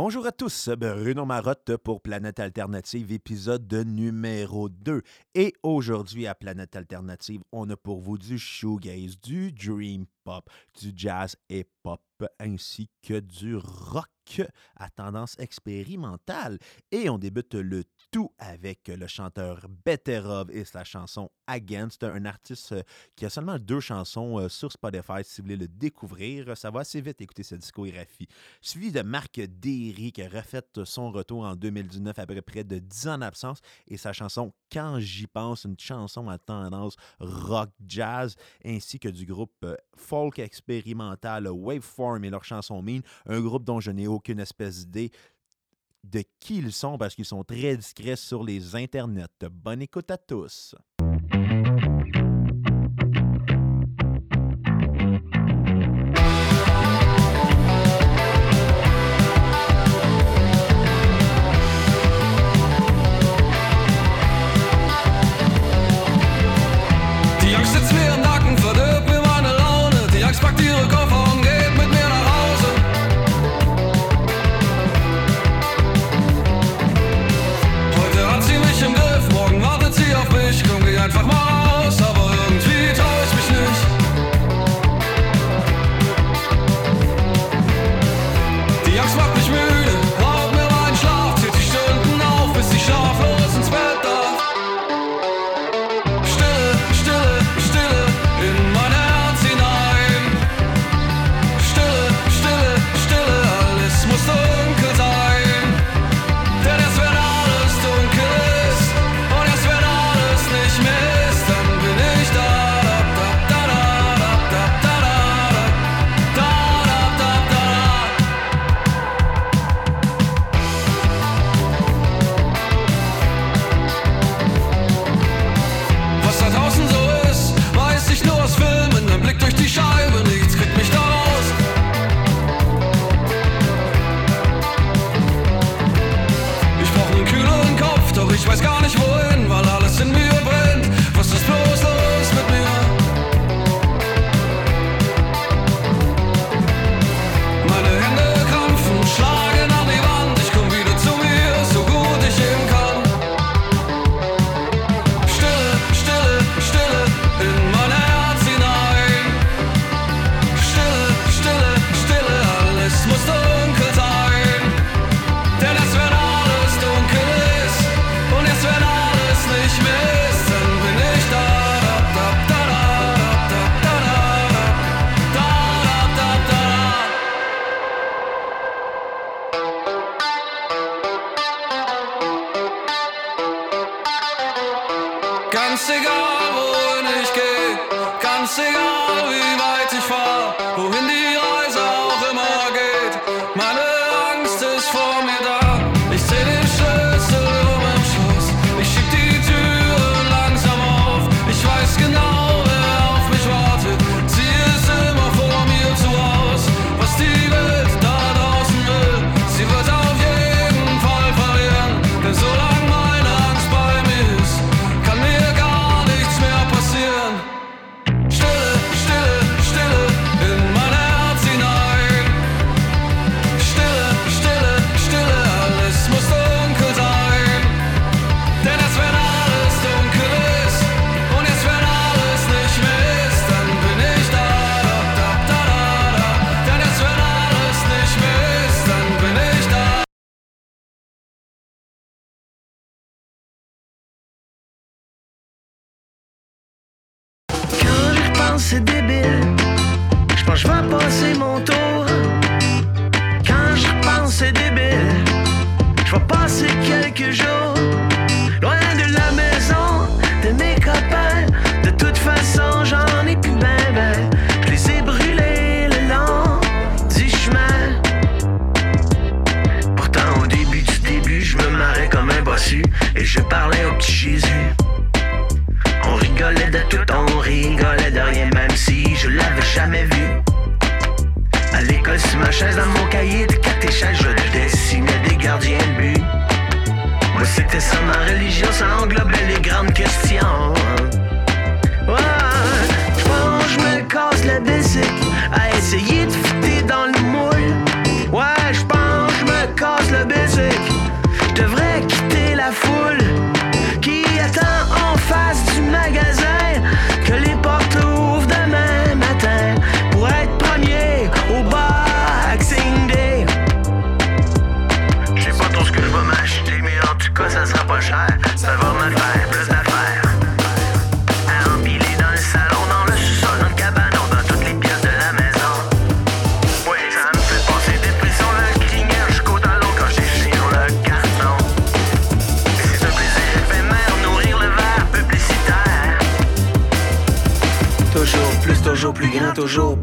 Bonjour à tous, ben, Bruno Marotte pour Planète Alternative, épisode numéro 2. Et aujourd'hui à Planète Alternative, on a pour vous du shoegaze, du dream pop, du jazz et pop, ainsi que du rock à tendance expérimentale. Et on débute le tout avec le chanteur Beterov et sa chanson Against, un artiste euh, qui a seulement deux chansons euh, sur Spotify si vous voulez le découvrir. Ça va assez vite écouter cette discographie. Suivi de Marc Derry qui a refait son retour en 2019 après près de 10 ans d'absence et sa chanson Quand j'y pense, une chanson à tendance rock jazz ainsi que du groupe euh, folk expérimental Waveform et leur chanson Mean, un groupe dont je n'ai aucune espèce d'idée de qui ils sont parce qu'ils sont très discrets sur les internets. Bonne écoute à tous.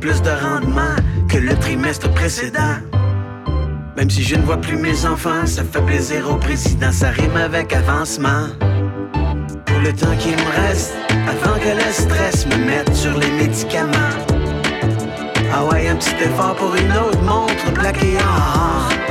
Plus de rendement que le trimestre précédent. Même si je ne vois plus mes enfants, ça fait plaisir au président, ça rime avec avancement. Pour le temps qui me reste, avant que le stress me mette sur les médicaments. Ah ouais, un petit effort pour une autre montre plaquée en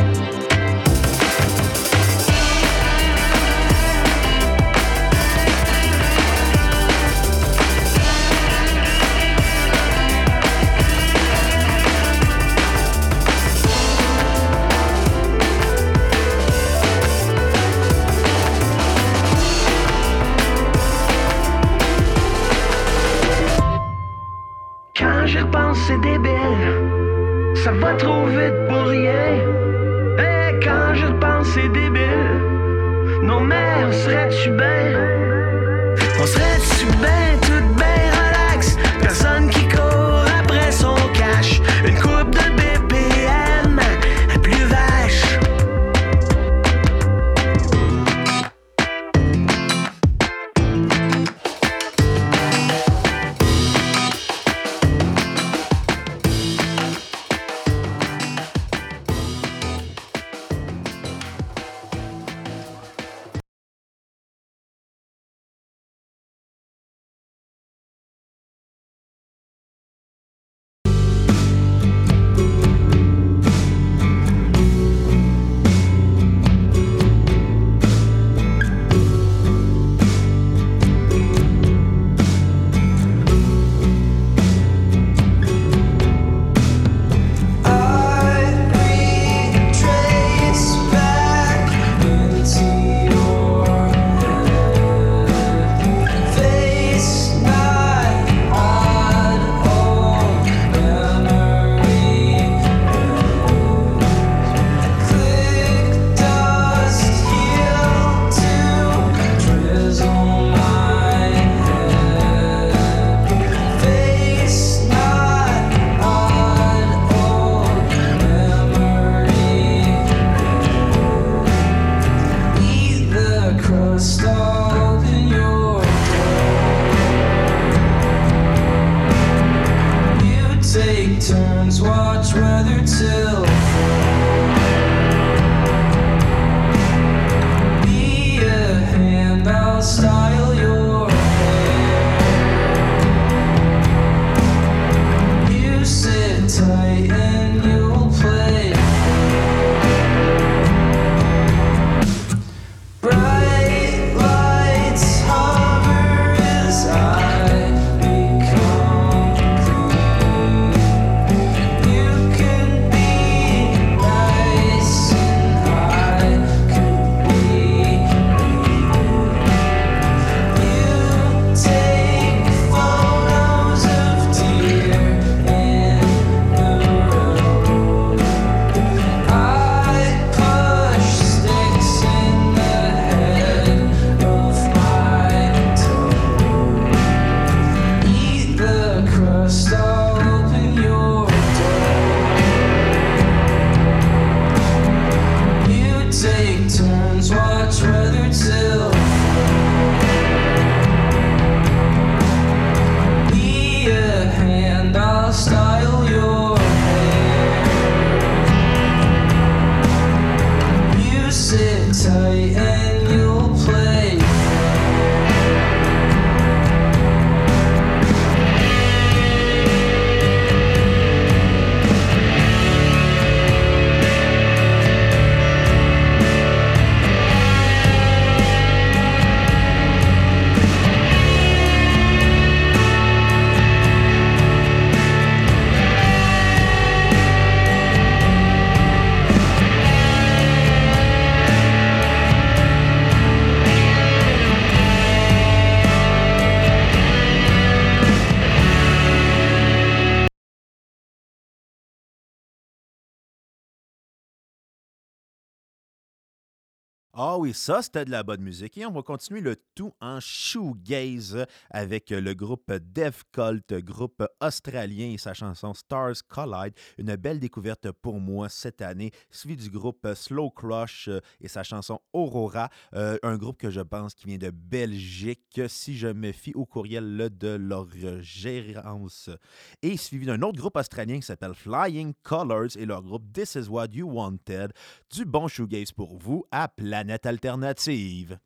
Ah oui, ça, c'était de la bonne musique. Et on va continuer le tout en shoegaze avec le groupe Dev Cult, groupe australien et sa chanson Stars Collide. Une belle découverte pour moi cette année, suivi du groupe Slow Crush et sa chanson Aurora, euh, un groupe que je pense qui vient de Belgique, si je me fie au courriel de leur gérance. Et suivi d'un autre groupe australien qui s'appelle Flying Colors et leur groupe This Is What You Wanted. Du bon shoegaze pour vous à Planète alternative.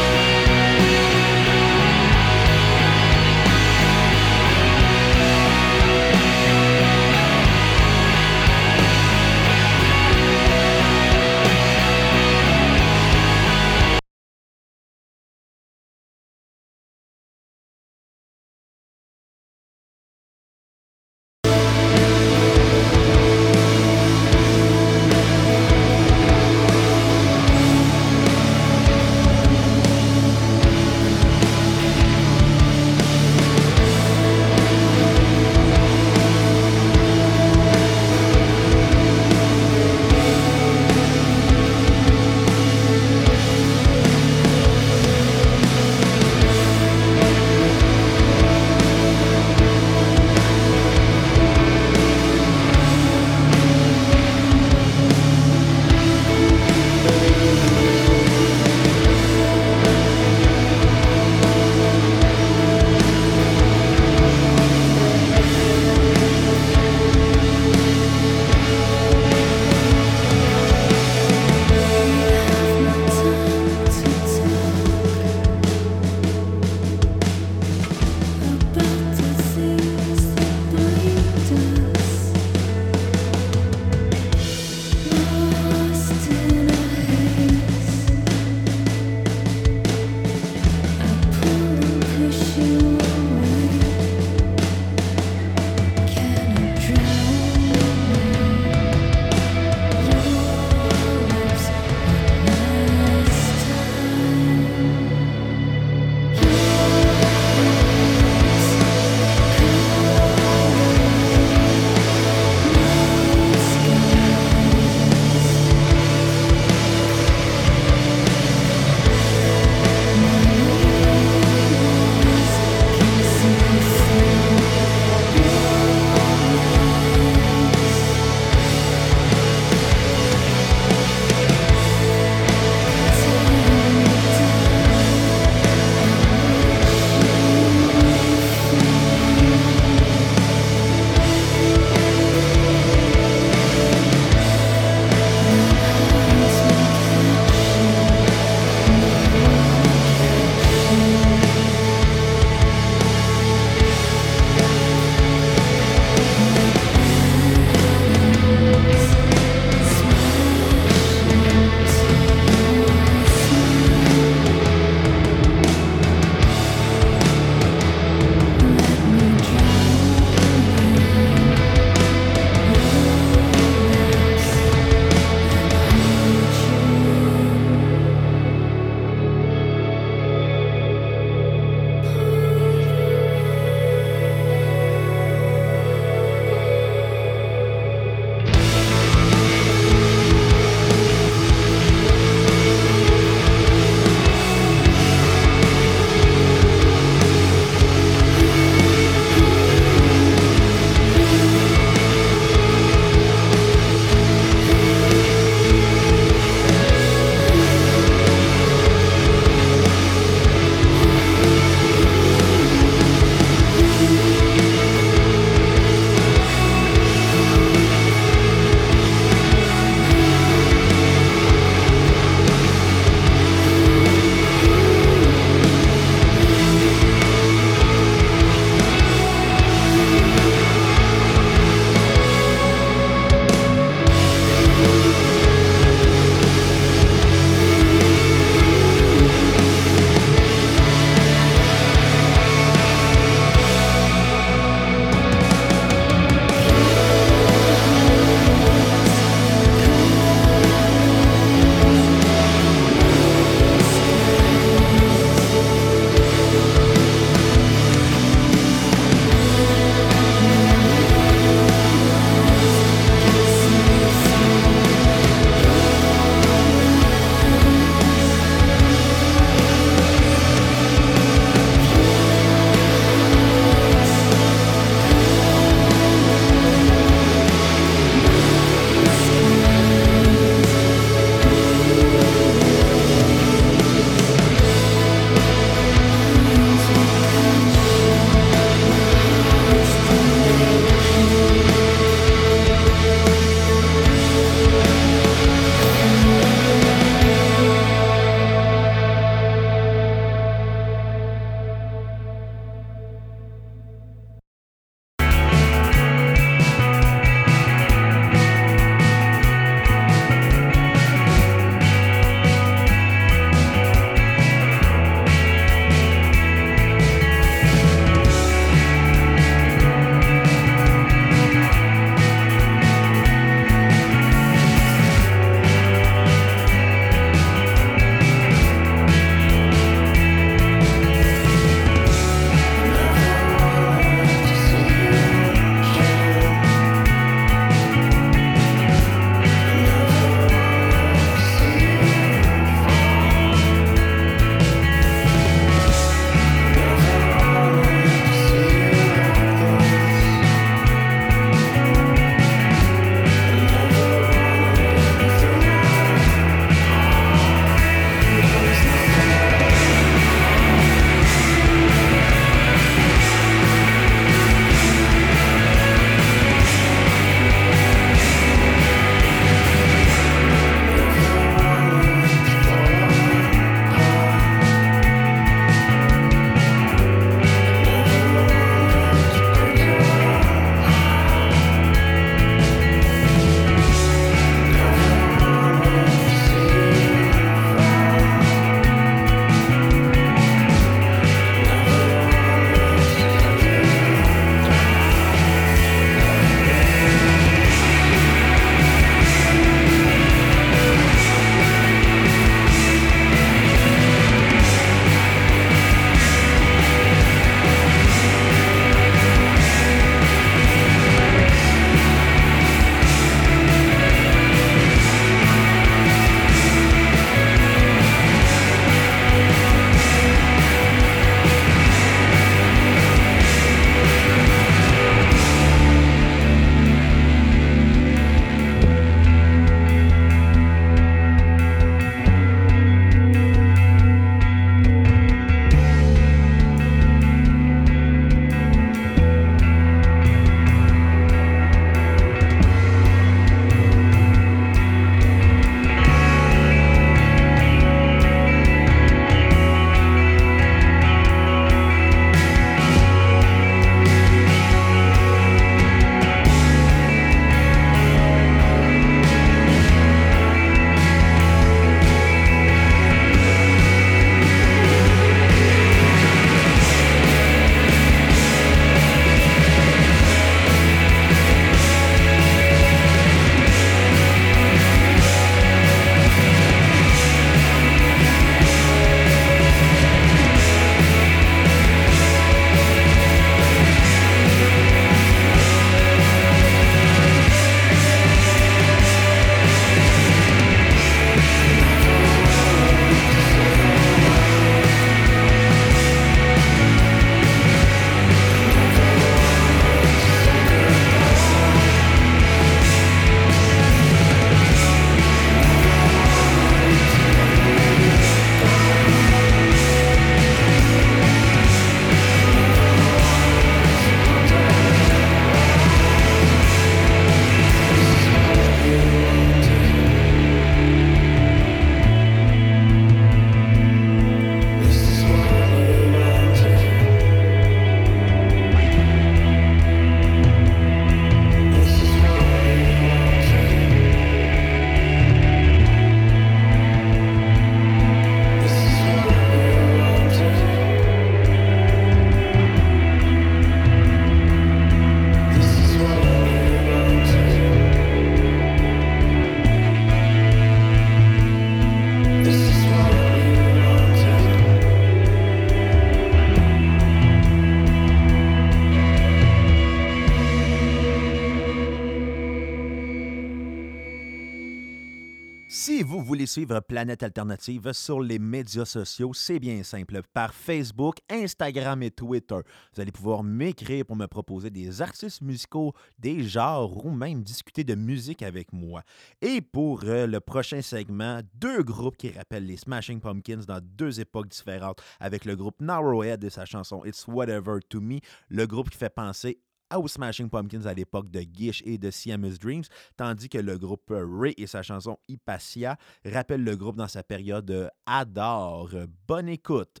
Suivre Planète Alternative sur les médias sociaux, c'est bien simple. Par Facebook, Instagram et Twitter. Vous allez pouvoir m'écrire pour me proposer des artistes musicaux, des genres ou même discuter de musique avec moi. Et pour euh, le prochain segment, deux groupes qui rappellent les Smashing Pumpkins dans deux époques différentes, avec le groupe Narrowhead et sa chanson It's Whatever to Me, le groupe qui fait penser aux Smashing Pumpkins à l'époque de Gish et de Siamese Dreams, tandis que le groupe Ray et sa chanson Hypatia rappellent le groupe dans sa période Adore. Bonne écoute!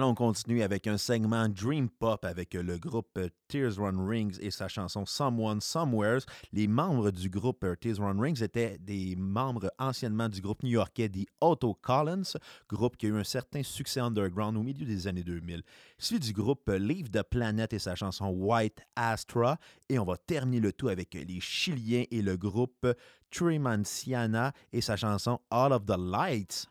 Allons continuer avec un segment Dream Pop avec le groupe Tears Run Rings et sa chanson Someone Somewheres. Les membres du groupe Tears Run Rings étaient des membres anciennement du groupe new-yorkais The Auto Collins, groupe qui a eu un certain succès underground au milieu des années 2000. Suivi du groupe Leave the Planet et sa chanson White Astra. Et on va terminer le tout avec les Chiliens et le groupe Trimanciana et sa chanson All of the Lights.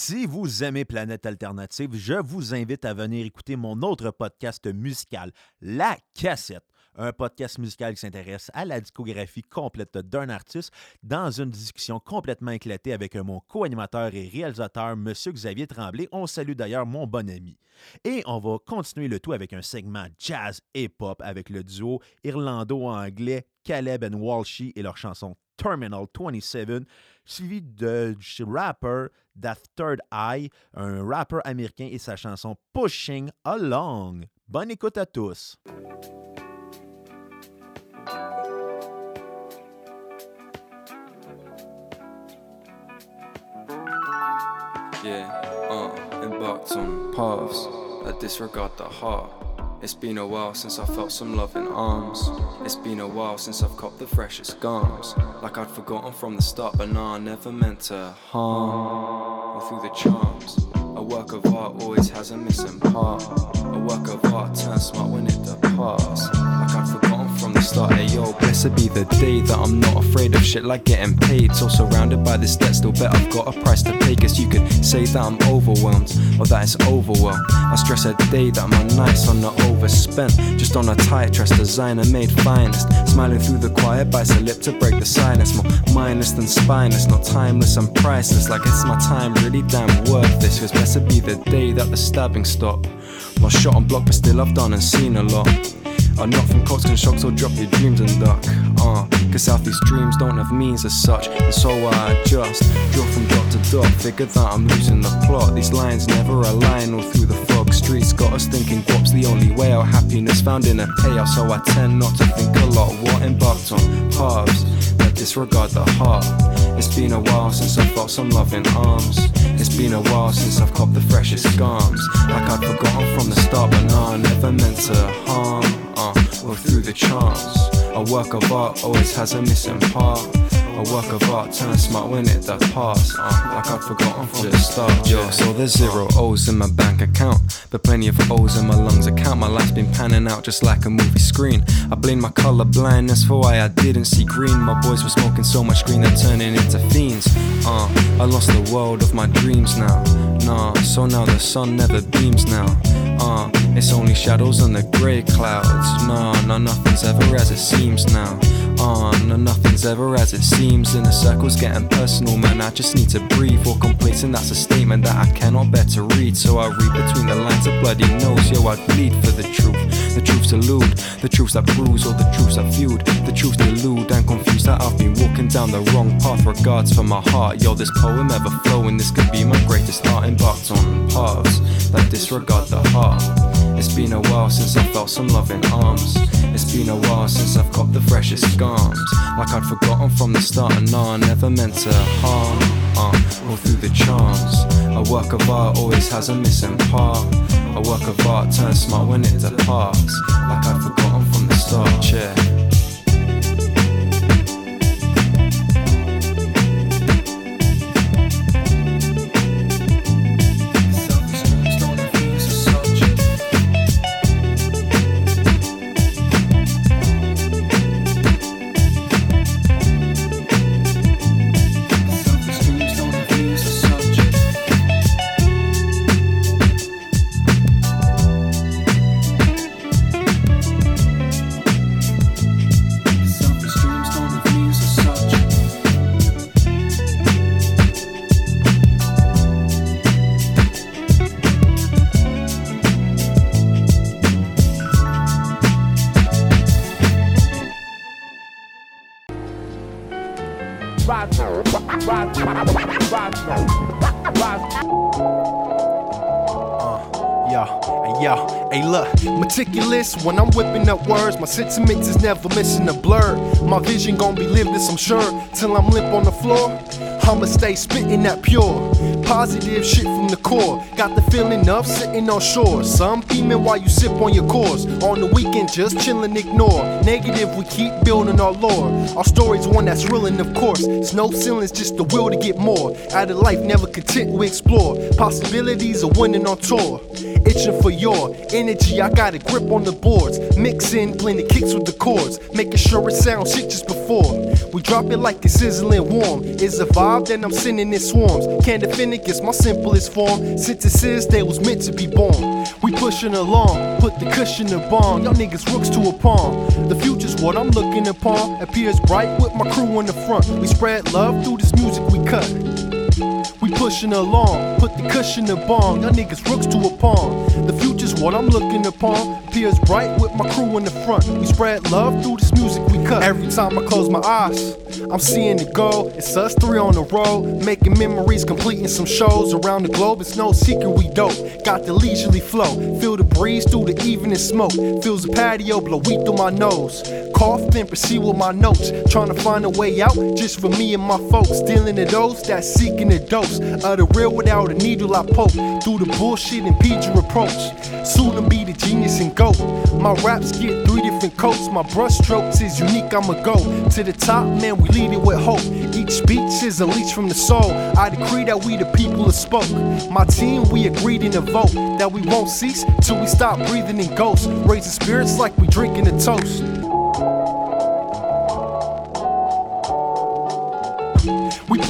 Si vous aimez Planète Alternative, je vous invite à venir écouter mon autre podcast musical, La Cassette un podcast musical qui s'intéresse à la discographie complète d'un artiste dans une discussion complètement éclatée avec mon co-animateur et réalisateur, M. Xavier Tremblay. On salue d'ailleurs mon bon ami. Et on va continuer le tout avec un segment jazz et pop avec le duo irlando-anglais Caleb and Walshy et leur chanson Terminal 27, suivi de rapper That Third Eye, un rappeur américain et sa chanson Pushing Along. Bonne écoute à tous! Yeah, uh, embarked on paths that disregard the heart. It's been a while since I felt some love in arms. It's been a while since I've copped the freshest garms. Like I'd forgotten from the start, but nah, I never meant to harm. Or through the charms. Work of art always has a missing part. A work of art turns smart when it departs. Like I'd forgotten from the start. Hey yo, blessed be the day that I'm not afraid of shit like getting paid. So surrounded by this debt, still bet I've got a price to pay. Guess you could say that I'm overwhelmed or that it's overwhelmed. I stress a day that my nights are not overspent. Just on a tight dress, designer made finest. Smiling through the quiet, bites a lip to break the silence. More mindless than spineless, not timeless and priceless. Like it's my time really damn worth this. Cause blessed be the day that the stabbing stop. My shot on block, but still I've done and seen a lot. Are not from coats and shocks or drop your dreams and duck. Uh, cause Southeast dreams don't have means as such. And so I adjust, draw from dot to dot. Figure that I'm losing the plot. These lines never align all through the fog. Streets got us thinking guap's the only way out. Happiness found in a payout, so I tend not to think a lot. What embarked on paths that disregard the heart. It's been a while since I felt some loving arms. It's been a while since I've copped the freshest garms. Like I'd forgotten from the start, but nah, never meant to harm. Uh, or through the charms. A work of art always has a missing part. A work of art turns smart when it does pass. Uh, like I'd forgotten from the start. Yo, so there's zero O's in my bank account, but plenty of O's in my lungs account. My life's been panning out just like a movie screen. I blame my color blindness for why I didn't see green. My boys were smoking so much green they're turning into fiends. Uh, I lost the world of my dreams now. Nah, so now the sun never beams now. Uh, it's only shadows on the grey clouds. Nah, nah, nothing's ever as it seems now. Uh, nah, nothing's ever as it seems. In the circle's getting personal, man. I just need to breathe or complete, and that's a statement that I cannot bear to read. So I read between the lines of bloody nose. Yo, I bleed for the truth. The truths elude, the truths that bruise, or the truths that feud. The truths delude and confused that I've been walking down the wrong path. Regards for my heart. Yo, this poem ever flowing. This could be my greatest art embarked on paths that disregard the heart. It's been a while since I felt some loving arms. It's been a while since I've got the freshest garms. Like I'd forgotten from the start, and nah, never meant to harm. Uh, all through the charms. A work of art always has a missing part. A work of art turns smart when it departs. Like meticulous when I'm whipping up words. My sentiments is never missing a blur. My vision gon' be lived, this I'm sure. Till I'm limp on the floor, I'ma stay spitting that pure. Positive shit from the core. Got the feeling of sitting on shore. Some beaming while you sip on your course. On the weekend, just chillin', ignore. Negative, we keep building our lore. Our story's one that's real, and of course, it's no ceilings, just the will to get more. Out of life, never content, we explore. Possibilities of winning on tour. Itching for your energy. I got a grip on the boards, mixing, blending kicks with the chords, making sure it sounds shit just before. We drop it like it's sizzling warm. It's a vibe, then I'm sending in swarms. Can't defend it, it's my simplest form. Synthesis, they was meant to be born. We pushing along, put the cushion in bomb. Y'all niggas rooks to a palm. The future's what I'm looking upon. Appears bright with my crew in the front. We spread love through this music we cut. We pushing along, put the cushion in bong. Y'all niggas rooks to a pawn. The future's what I'm looking upon. Appears bright with my crew in the front. We spread love through this music Every time I close my eyes, I'm seeing it go. It's us three on the road, making memories, completing some shows around the globe. It's no secret we dope. Got the leisurely flow, feel the breeze through the evening smoke. Feels the patio blow weed through my nose. Cough then proceed with my notes, trying to find a way out just for me and my folks. Dealing to those that seeking a dose of the real without a needle I poke through the bullshit and your approach. Soon to be the genius and go. My raps get three different coats. My brush strokes is unique. I'ma go to the top, man. We lead it with hope. Each speech is a leech from the soul. I decree that we the people have spoke. My team, we agreed in a vote that we won't cease till we stop breathing in ghosts. Raising spirits like we drinking a toast.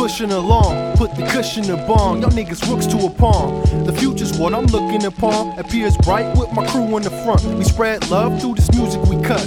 Pushing along, put the cushion in bong. Y'all niggas rooks to a palm. The future's what I'm looking upon. Appears bright with my crew in the front. We spread love through this music we cut.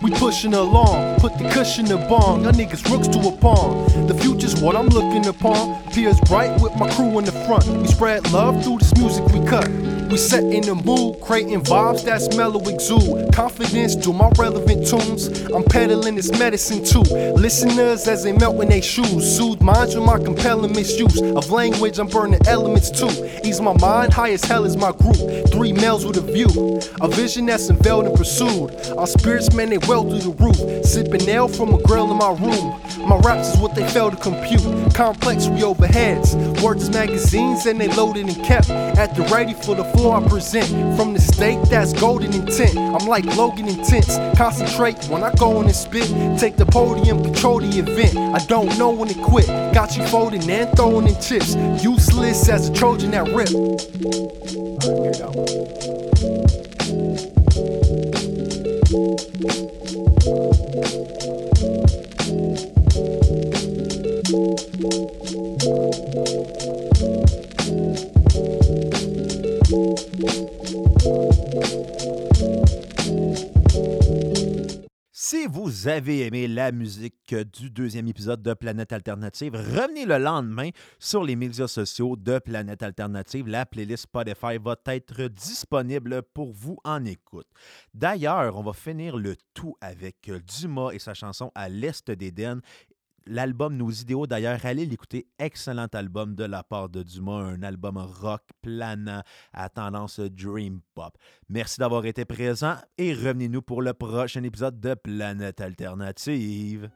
We pushing along, put the cushion in bong. Y'all niggas rooks to a pawn. The future's what I'm looking upon. Appears bright with my crew in the front. We spread love through this music we cut. We set in the mood, creating vibes that's mellow exude. Confidence to my relevant tunes. I'm peddling this medicine too. Listeners as they melt in their shoes. Soothe minds with my compelling misuse of language. I'm burning elements too. Ease my mind, high as hell is my group. Three males with a view. A vision that's unveiled and pursued. Our spirits, man, they well through the roof. Sipping ale from a grill in my room. My raps is what they fail to compute. Complex, we overheads. Words magazines and they loaded and kept at the ready for the floor I present. From the state that's golden intent. I'm like Logan Intense. Concentrate when I go in and spit. Take the podium, control the event. I don't know when to quit. Got you folding and throwing in chips. Useless as a Trojan that rip. Vous avez aimé la musique du deuxième épisode de Planète Alternative, revenez le lendemain sur les médias sociaux de Planète Alternative. La playlist Spotify va être disponible pour vous en écoute. D'ailleurs, on va finir le tout avec Dumas et sa chanson À l'Est d'Éden. L'album Nos idéaux, d'ailleurs, allez l'écouter. Excellent album de la part de Dumas, un album rock planant à tendance dream pop. Merci d'avoir été présent et revenez-nous pour le prochain épisode de Planète Alternative.